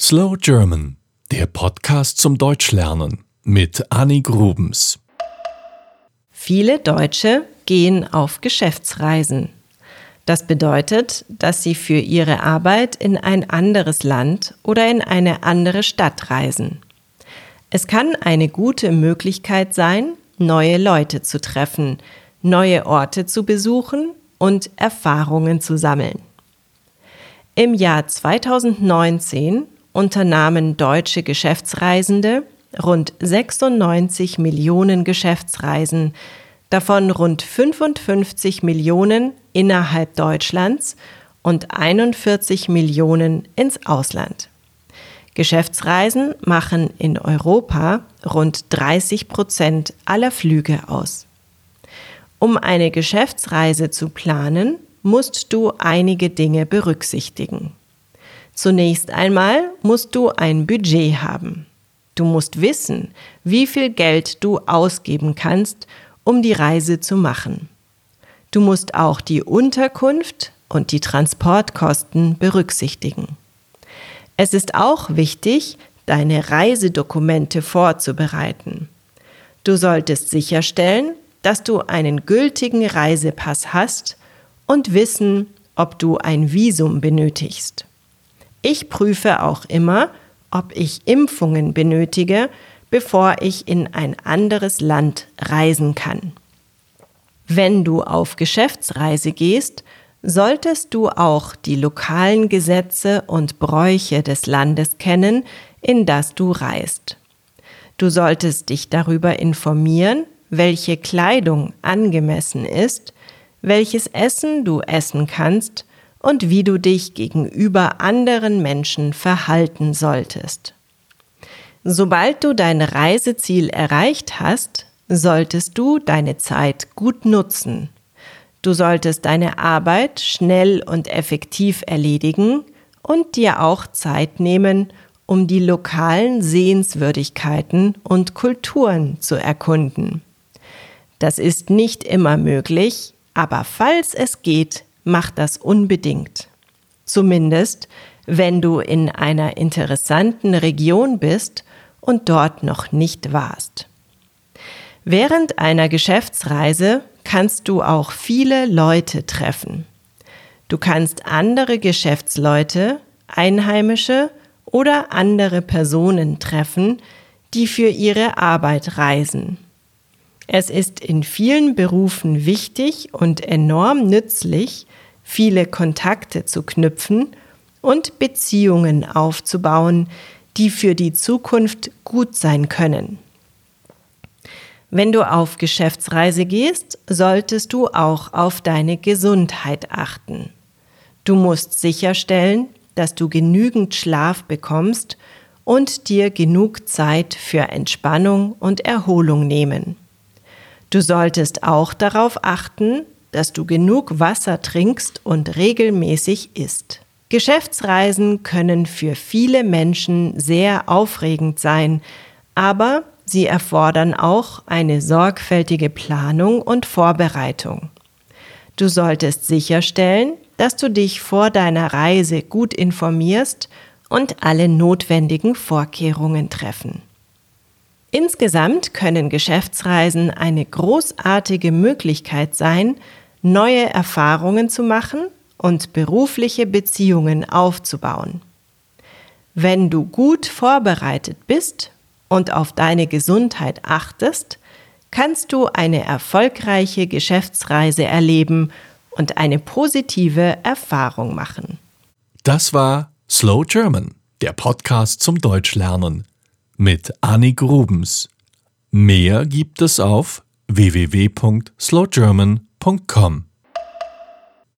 Slow German, der Podcast zum Deutschlernen mit Annie Grubens. Viele Deutsche gehen auf Geschäftsreisen. Das bedeutet, dass sie für ihre Arbeit in ein anderes Land oder in eine andere Stadt reisen. Es kann eine gute Möglichkeit sein, neue Leute zu treffen, neue Orte zu besuchen und Erfahrungen zu sammeln. Im Jahr 2019 unternahmen deutsche Geschäftsreisende rund 96 Millionen Geschäftsreisen, davon rund 55 Millionen innerhalb Deutschlands und 41 Millionen ins Ausland. Geschäftsreisen machen in Europa rund 30 Prozent aller Flüge aus. Um eine Geschäftsreise zu planen, musst du einige Dinge berücksichtigen. Zunächst einmal musst du ein Budget haben. Du musst wissen, wie viel Geld du ausgeben kannst, um die Reise zu machen. Du musst auch die Unterkunft und die Transportkosten berücksichtigen. Es ist auch wichtig, deine Reisedokumente vorzubereiten. Du solltest sicherstellen, dass du einen gültigen Reisepass hast und wissen, ob du ein Visum benötigst. Ich prüfe auch immer, ob ich Impfungen benötige, bevor ich in ein anderes Land reisen kann. Wenn du auf Geschäftsreise gehst, solltest du auch die lokalen Gesetze und Bräuche des Landes kennen, in das du reist. Du solltest dich darüber informieren, welche Kleidung angemessen ist, welches Essen du essen kannst und wie du dich gegenüber anderen Menschen verhalten solltest. Sobald du dein Reiseziel erreicht hast, solltest du deine Zeit gut nutzen. Du solltest deine Arbeit schnell und effektiv erledigen und dir auch Zeit nehmen, um die lokalen Sehenswürdigkeiten und Kulturen zu erkunden. Das ist nicht immer möglich, aber falls es geht, mach das unbedingt. Zumindest, wenn du in einer interessanten Region bist und dort noch nicht warst. Während einer Geschäftsreise kannst du auch viele Leute treffen. Du kannst andere Geschäftsleute, Einheimische oder andere Personen treffen, die für ihre Arbeit reisen. Es ist in vielen Berufen wichtig und enorm nützlich, viele Kontakte zu knüpfen und Beziehungen aufzubauen, die für die Zukunft gut sein können. Wenn du auf Geschäftsreise gehst, solltest du auch auf deine Gesundheit achten. Du musst sicherstellen, dass du genügend Schlaf bekommst und dir genug Zeit für Entspannung und Erholung nehmen. Du solltest auch darauf achten, dass du genug Wasser trinkst und regelmäßig isst. Geschäftsreisen können für viele Menschen sehr aufregend sein, aber sie erfordern auch eine sorgfältige Planung und Vorbereitung. Du solltest sicherstellen, dass du dich vor deiner Reise gut informierst und alle notwendigen Vorkehrungen treffen. Insgesamt können Geschäftsreisen eine großartige Möglichkeit sein, neue Erfahrungen zu machen und berufliche Beziehungen aufzubauen. Wenn du gut vorbereitet bist und auf deine Gesundheit achtest, kannst du eine erfolgreiche Geschäftsreise erleben und eine positive Erfahrung machen. Das war Slow German, der Podcast zum Deutschlernen mit Annie Grubens. Mehr gibt es auf www.slowgerman.com.